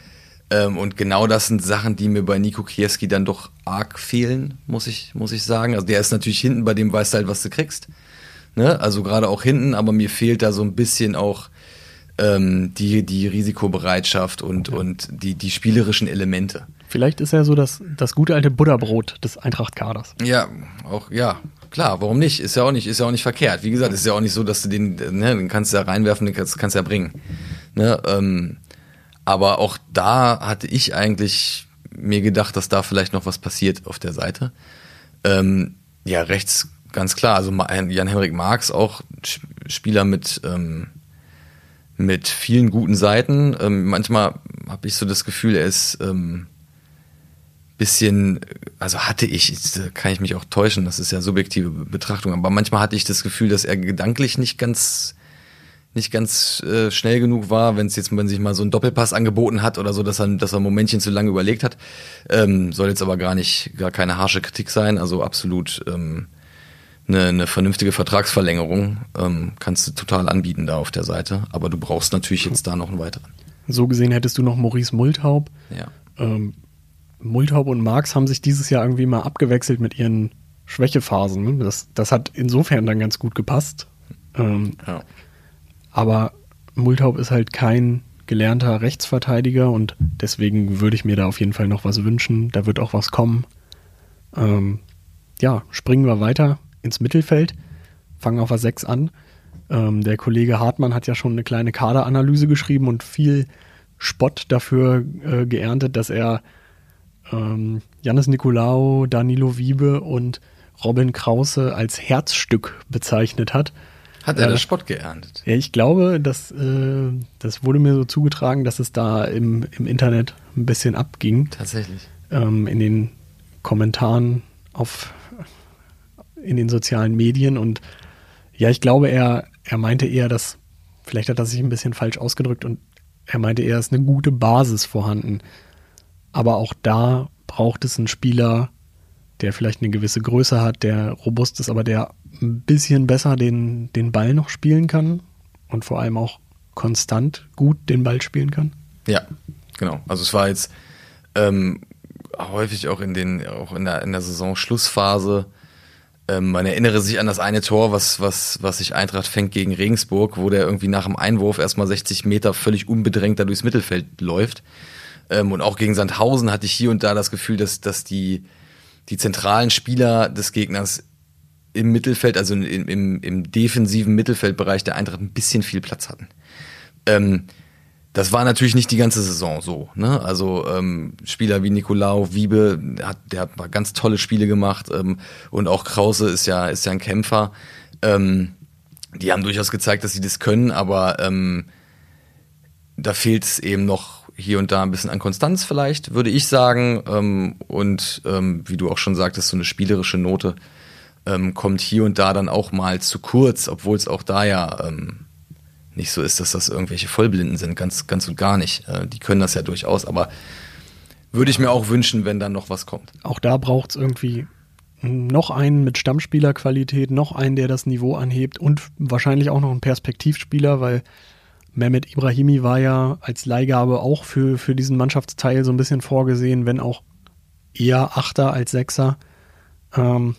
Ähm, und genau das sind Sachen, die mir bei Nico Kiewski dann doch arg fehlen, muss ich, muss ich sagen. Also der ist natürlich hinten, bei dem weißt du halt, was du kriegst. Ne? Also gerade auch hinten, aber mir fehlt da so ein bisschen auch ähm, die, die Risikobereitschaft und, und die, die spielerischen Elemente. Vielleicht ist er so das, das gute alte Butterbrot des Eintracht-Kaders. Ja, auch, ja, klar, warum nicht? Ist ja auch nicht, ist ja auch nicht verkehrt. Wie gesagt, ist ja auch nicht so, dass du den, ne, den kannst du ja reinwerfen, den kannst, kannst du ja bringen. Ne, ähm, aber auch da hatte ich eigentlich mir gedacht, dass da vielleicht noch was passiert auf der Seite. Ähm, ja, rechts ganz klar. Also Jan-Henrik Marx auch Spieler mit ähm, mit vielen guten Seiten. Ähm, manchmal habe ich so das Gefühl, er ist ähm, bisschen, also hatte ich, äh, kann ich mich auch täuschen, das ist ja subjektive Be- Betrachtung, aber manchmal hatte ich das Gefühl, dass er gedanklich nicht ganz nicht ganz äh, schnell genug war, wenn es jetzt, wenn sich mal so ein Doppelpass angeboten hat oder so, dass er, dass er ein Momentchen zu lange überlegt hat. Ähm, soll jetzt aber gar nicht, gar keine harsche Kritik sein, also absolut ähm, eine, eine vernünftige Vertragsverlängerung ähm, kannst du total anbieten da auf der Seite, aber du brauchst natürlich jetzt da noch einen weiteren. So gesehen hättest du noch Maurice Multhaup. Ja. Ähm, Multhaup und Marx haben sich dieses Jahr irgendwie mal abgewechselt mit ihren Schwächephasen. Das, das hat insofern dann ganz gut gepasst. Ähm, ja. aber Multhaup ist halt kein gelernter Rechtsverteidiger und deswegen würde ich mir da auf jeden Fall noch was wünschen. Da wird auch was kommen. Ähm, ja, springen wir weiter ins Mittelfeld. fangen auf der 6 an. Ähm, der Kollege Hartmann hat ja schon eine kleine Kaderanalyse geschrieben und viel Spott dafür äh, geerntet, dass er ähm, Janis Nikolaou, Danilo Wiebe und Robin Krause als Herzstück bezeichnet hat. Hat er Äh, das Spott geerntet? Ja, ich glaube, dass, äh, das wurde mir so zugetragen, dass es da im, im Internet ein bisschen abging, Tatsächlich. ähm, in den Kommentaren auf in den sozialen Medien. Und ja, ich glaube, er, er meinte eher, dass, vielleicht hat er sich ein bisschen falsch ausgedrückt und er meinte eher, es ist eine gute Basis vorhanden. Aber auch da braucht es einen Spieler, der vielleicht eine gewisse Größe hat, der robust ist, aber der ein bisschen besser den, den Ball noch spielen kann und vor allem auch konstant gut den Ball spielen kann. Ja, genau. Also es war jetzt ähm, häufig auch in den, auch in der, in der Saison-Schlussphase. Ähm, man erinnere sich an das eine Tor, was, was, was sich Eintracht fängt gegen Regensburg, wo der irgendwie nach dem Einwurf erstmal 60 Meter völlig unbedrängt da durchs Mittelfeld läuft. Ähm, und auch gegen Sandhausen hatte ich hier und da das Gefühl, dass, dass die, die zentralen Spieler des Gegners im Mittelfeld, also im, im, im defensiven Mittelfeldbereich der Eintracht ein bisschen viel Platz hatten. Ähm, das war natürlich nicht die ganze Saison so. Ne? Also ähm, Spieler wie Nikolaou, Wiebe, der hat, der hat ganz tolle Spiele gemacht ähm, und auch Krause ist ja ist ja ein Kämpfer. Ähm, die haben durchaus gezeigt, dass sie das können, aber ähm, da fehlt es eben noch hier und da ein bisschen an Konstanz vielleicht, würde ich sagen. Ähm, und ähm, wie du auch schon sagtest, so eine spielerische Note ähm, kommt hier und da dann auch mal zu kurz, obwohl es auch da ja ähm, nicht so ist, dass das irgendwelche Vollblinden sind, ganz, ganz und gar nicht. Äh, die können das ja durchaus, aber würde ich mir auch wünschen, wenn dann noch was kommt. Auch da braucht es irgendwie noch einen mit Stammspielerqualität, noch einen, der das Niveau anhebt und wahrscheinlich auch noch einen Perspektivspieler, weil Mehmet Ibrahimi war ja als Leihgabe auch für, für diesen Mannschaftsteil so ein bisschen vorgesehen, wenn auch eher Achter als Sechser. Ähm,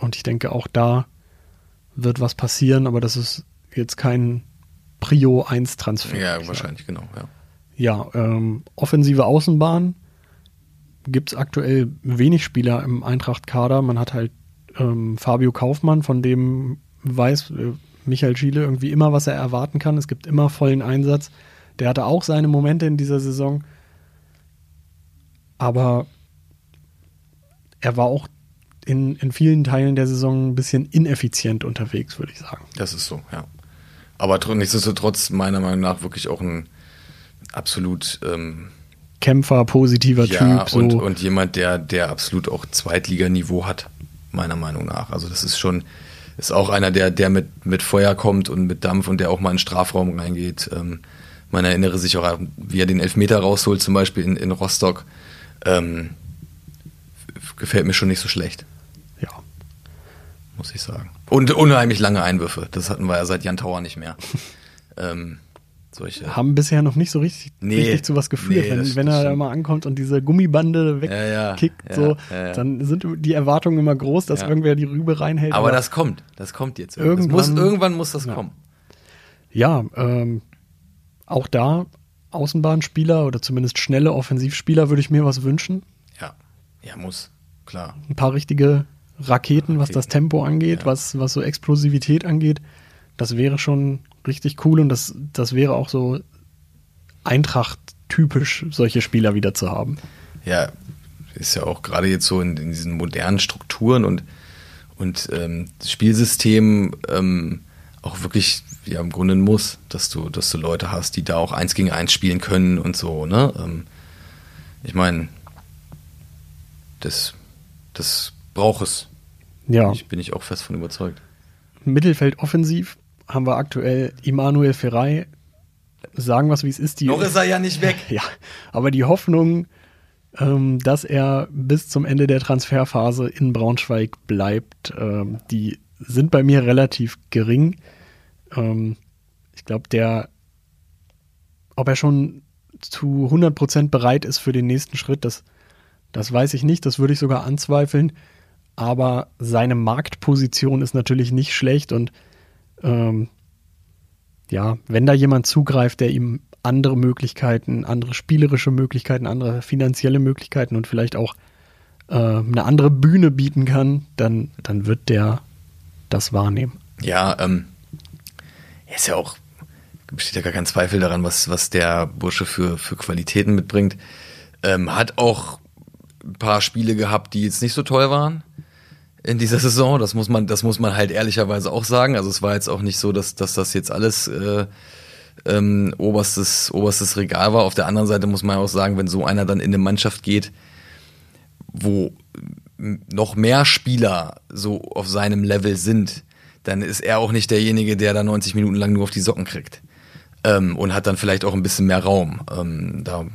und ich denke, auch da wird was passieren, aber das ist jetzt kein Prio 1 Transfer. Ja, wahrscheinlich, genau. Ja. Ja, ähm, offensive Außenbahn gibt es aktuell wenig Spieler im Eintracht-Kader. Man hat halt ähm, Fabio Kaufmann, von dem weiß äh, Michael Schiele irgendwie immer, was er erwarten kann. Es gibt immer vollen Einsatz. Der hatte auch seine Momente in dieser Saison. Aber er war auch in, in vielen Teilen der Saison ein bisschen ineffizient unterwegs, würde ich sagen. Das ist so, ja. Aber tr- nichtsdestotrotz meiner Meinung nach wirklich auch ein absolut ähm, Kämpfer, positiver ja, Typ. So. und, und jemand, der, der absolut auch Zweitliganiveau hat, meiner Meinung nach. Also das ist schon, ist auch einer, der, der mit, mit Feuer kommt und mit Dampf und der auch mal in den Strafraum reingeht. Ähm, man erinnere sich auch, wie er den Elfmeter rausholt, zum Beispiel in, in Rostock. Ähm, gefällt mir schon nicht so schlecht. Muss ich sagen. Und unheimlich lange Einwürfe. Das hatten wir ja seit Jan Tauer nicht mehr. ähm, solche. haben bisher noch nicht so richtig, Nee, richtig zu was geführt. nee, wenn wenn er da mal ankommt und diese Gummibande Ja, ja, wegkickt, ja, so, ja, ja. dann sind die Erwartungen immer groß, dass Ja. irgendwer die Rübe reinhält. Aber das kommt, das kommt jetzt. Das Irgendwann- muss, irgendwann muss das Ja. kommen. ja, ähm, auch da Außenbahnspieler oder zumindest schnelle Offensivspieler würde ich mir was wünschen. Ja, ja, muss, klar. Ein paar richtige Raketen, was das Tempo angeht, Ja. was, was so Explosivität angeht. Das wäre schon richtig cool und das, das wäre auch so Eintracht-typisch, solche Spieler wieder zu haben. Ja, ist ja auch gerade jetzt so in, in diesen modernen Strukturen und, und ähm, Spielsystem ähm, auch wirklich ja im Grunde ein Muss, dass du, dass du Leute hast, die da auch eins gegen eins spielen können und so, ne? Ähm, ich meine, das, das braucht es. Ja. Ich bin ich auch fest von überzeugt. Mittelfeld offensiv haben wir aktuell Immanuel Ferrei. Sagen wir es, wie es ist. Die, Noch ist er ja nicht weg. ja, aber die Hoffnung, ähm, dass er bis zum Ende der Transferphase in Braunschweig bleibt, ähm, die sind bei mir relativ gering. Ähm, ich glaube, der, ob er schon zu 100% bereit ist für den nächsten Schritt, das, das weiß ich nicht. Das würde ich sogar anzweifeln. Aber seine Marktposition ist natürlich nicht schlecht und ähm, ja, wenn da jemand zugreift, der ihm andere Möglichkeiten, andere spielerische Möglichkeiten, andere finanzielle Möglichkeiten und vielleicht auch äh, eine andere Bühne bieten kann, dann, dann wird der das wahrnehmen. Ja, ähm, ist ja auch, besteht ja gar kein Zweifel daran, was, was der Bursche für, für Qualitäten mitbringt. Ähm, hat auch ein paar Spiele gehabt, die jetzt nicht so toll waren in dieser Saison. Das muss man, das muss man halt ehrlicherweise auch sagen. Also es war jetzt auch nicht so, dass, dass das jetzt alles äh, ähm, oberstes, oberstes Regal war. Auf der anderen Seite muss man auch sagen, wenn so einer dann in eine Mannschaft geht, wo noch mehr Spieler so auf seinem Level sind, dann ist er auch nicht derjenige, der da 90 Minuten lang nur auf die Socken kriegt. Ähm, und hat dann vielleicht auch ein bisschen mehr Raum. Ähm, da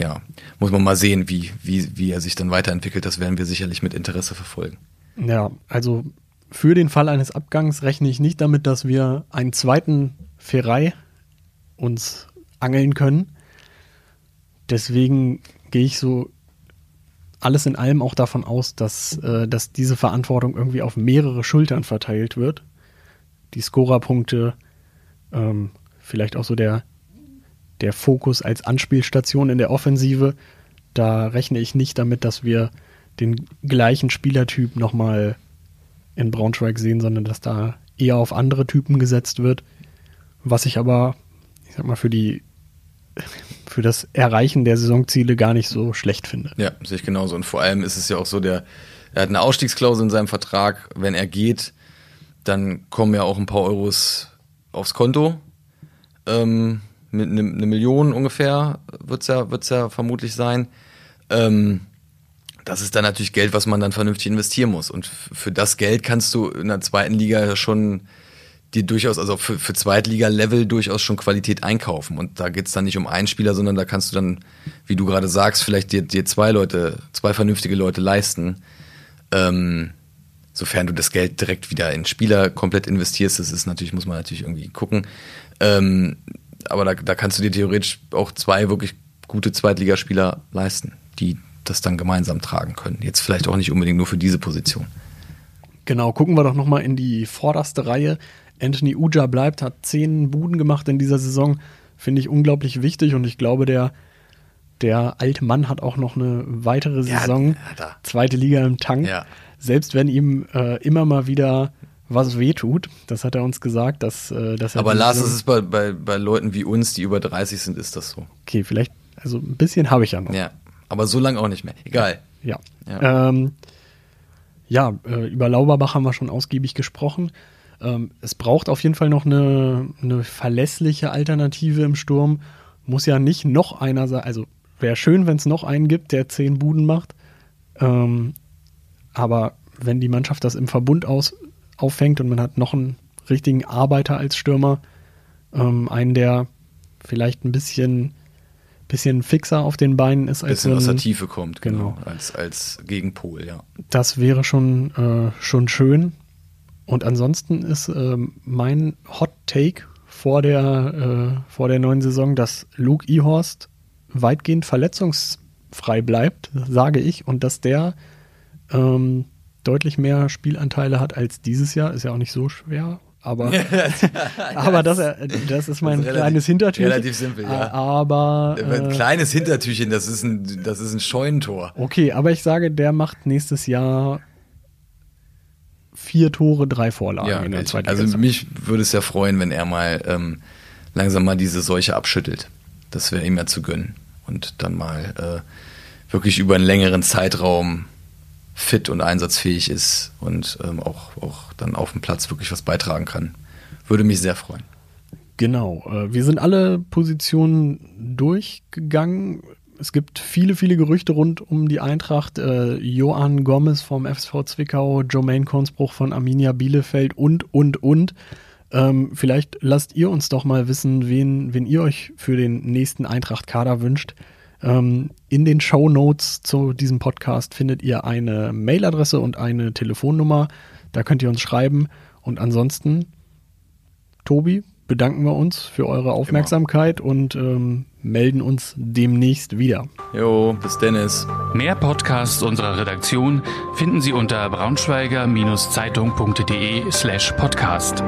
ja, muss man mal sehen, wie, wie, wie er sich dann weiterentwickelt. Das werden wir sicherlich mit Interesse verfolgen. Ja, also für den Fall eines Abgangs rechne ich nicht damit, dass wir einen zweiten Ferrei uns angeln können. Deswegen gehe ich so alles in allem auch davon aus, dass, äh, dass diese Verantwortung irgendwie auf mehrere Schultern verteilt wird. Die Scorerpunkte, ähm, vielleicht auch so der, der Fokus als Anspielstation in der Offensive. Da rechne ich nicht damit, dass wir den gleichen Spielertyp nochmal in Braunschweig sehen, sondern dass da eher auf andere Typen gesetzt wird. Was ich aber, ich sag mal, für die für das Erreichen der Saisonziele gar nicht so schlecht finde. Ja, sehe ich genauso. Und vor allem ist es ja auch so, der, er hat eine Ausstiegsklausel in seinem Vertrag. Wenn er geht, dann kommen ja auch ein paar Euros aufs Konto. Ähm, mit eine ne Million ungefähr wird's ja, wird's ja vermutlich sein. Ähm, das ist dann natürlich Geld, was man dann vernünftig investieren muss. Und für das Geld kannst du in der zweiten Liga schon die durchaus, also für, für Zweitliga-Level durchaus schon Qualität einkaufen. Und da geht's dann nicht um einen Spieler, sondern da kannst du dann, wie du gerade sagst, vielleicht dir, dir zwei Leute, zwei vernünftige Leute leisten. Ähm, sofern du das Geld direkt wieder in Spieler komplett investierst, das ist natürlich, muss man natürlich irgendwie gucken. Ähm, aber da, da kannst du dir theoretisch auch zwei wirklich gute Zweitligaspieler leisten, die das dann gemeinsam tragen können. Jetzt vielleicht auch nicht unbedingt nur für diese Position. Genau, gucken wir doch nochmal in die vorderste Reihe. Anthony Uja bleibt, hat zehn Buden gemacht in dieser Saison. Finde ich unglaublich wichtig und ich glaube, der, der alte Mann hat auch noch eine weitere Saison, ja, zweite Liga im Tank. Ja. Selbst wenn ihm äh, immer mal wieder was wehtut, das hat er uns gesagt, dass, äh, dass er. Aber Lars, es ist bei, bei, bei Leuten wie uns, die über 30 sind, ist das so. Okay, vielleicht, also ein bisschen habe ich ja noch. Ja, aber so lange auch nicht mehr. Egal. Ja. Ja, ähm, ja äh, über Lauberbach haben wir schon ausgiebig gesprochen. Ähm, es braucht auf jeden Fall noch eine, eine verlässliche Alternative im Sturm. Muss ja nicht noch einer sein. Also wäre schön, wenn es noch einen gibt, der zehn Buden macht. Ähm, aber wenn die Mannschaft das im Verbund aus, auffängt und man hat noch einen richtigen Arbeiter als Stürmer, ähm, einen, der vielleicht ein bisschen, bisschen fixer auf den Beinen ist. Als bisschen ein, aus der Tiefe kommt, genau. genau. Als, als Gegenpol, ja. Das wäre schon, äh, schon schön. Und ansonsten ist ähm, mein Hot Take vor der, äh, vor der neuen Saison, dass Luke Ehorst weitgehend verletzungsfrei bleibt, sage ich, und dass der ähm, deutlich mehr Spielanteile hat als dieses Jahr. Ist ja auch nicht so schwer, aber, aber das, äh, das ist mein das ist relativ, kleines Hintertürchen. Relativ simpel, ja. Aber. Äh, ein kleines Hintertürchen, das ist ein, das ist ein Scheunentor. Okay, aber ich sage, der macht nächstes Jahr vier Tore, drei Vorlagen ja, in der zweiten Also mich würde es ja freuen, wenn er mal ähm, langsam mal diese Seuche abschüttelt. Das wäre ihm ja zu gönnen. Und dann mal äh, wirklich über einen längeren Zeitraum fit und einsatzfähig ist und ähm, auch, auch dann auf dem Platz wirklich was beitragen kann. Würde mich sehr freuen. Genau. Äh, wir sind alle Positionen durchgegangen es gibt viele, viele Gerüchte rund um die Eintracht. Äh, Johann Gomez vom FSV Zwickau, Jermaine Kornsbruch von Arminia Bielefeld und, und, und. Ähm, vielleicht lasst ihr uns doch mal wissen, wen, wen ihr euch für den nächsten Eintracht-Kader wünscht. Ähm, in den Show Notes zu diesem Podcast findet ihr eine Mailadresse und eine Telefonnummer. Da könnt ihr uns schreiben. Und ansonsten, Tobi, bedanken wir uns für eure Aufmerksamkeit Immer. und ähm, melden uns demnächst wieder. Jo, bis Dennis. Mehr Podcasts unserer Redaktion finden Sie unter braunschweiger-zeitung.de slash podcast.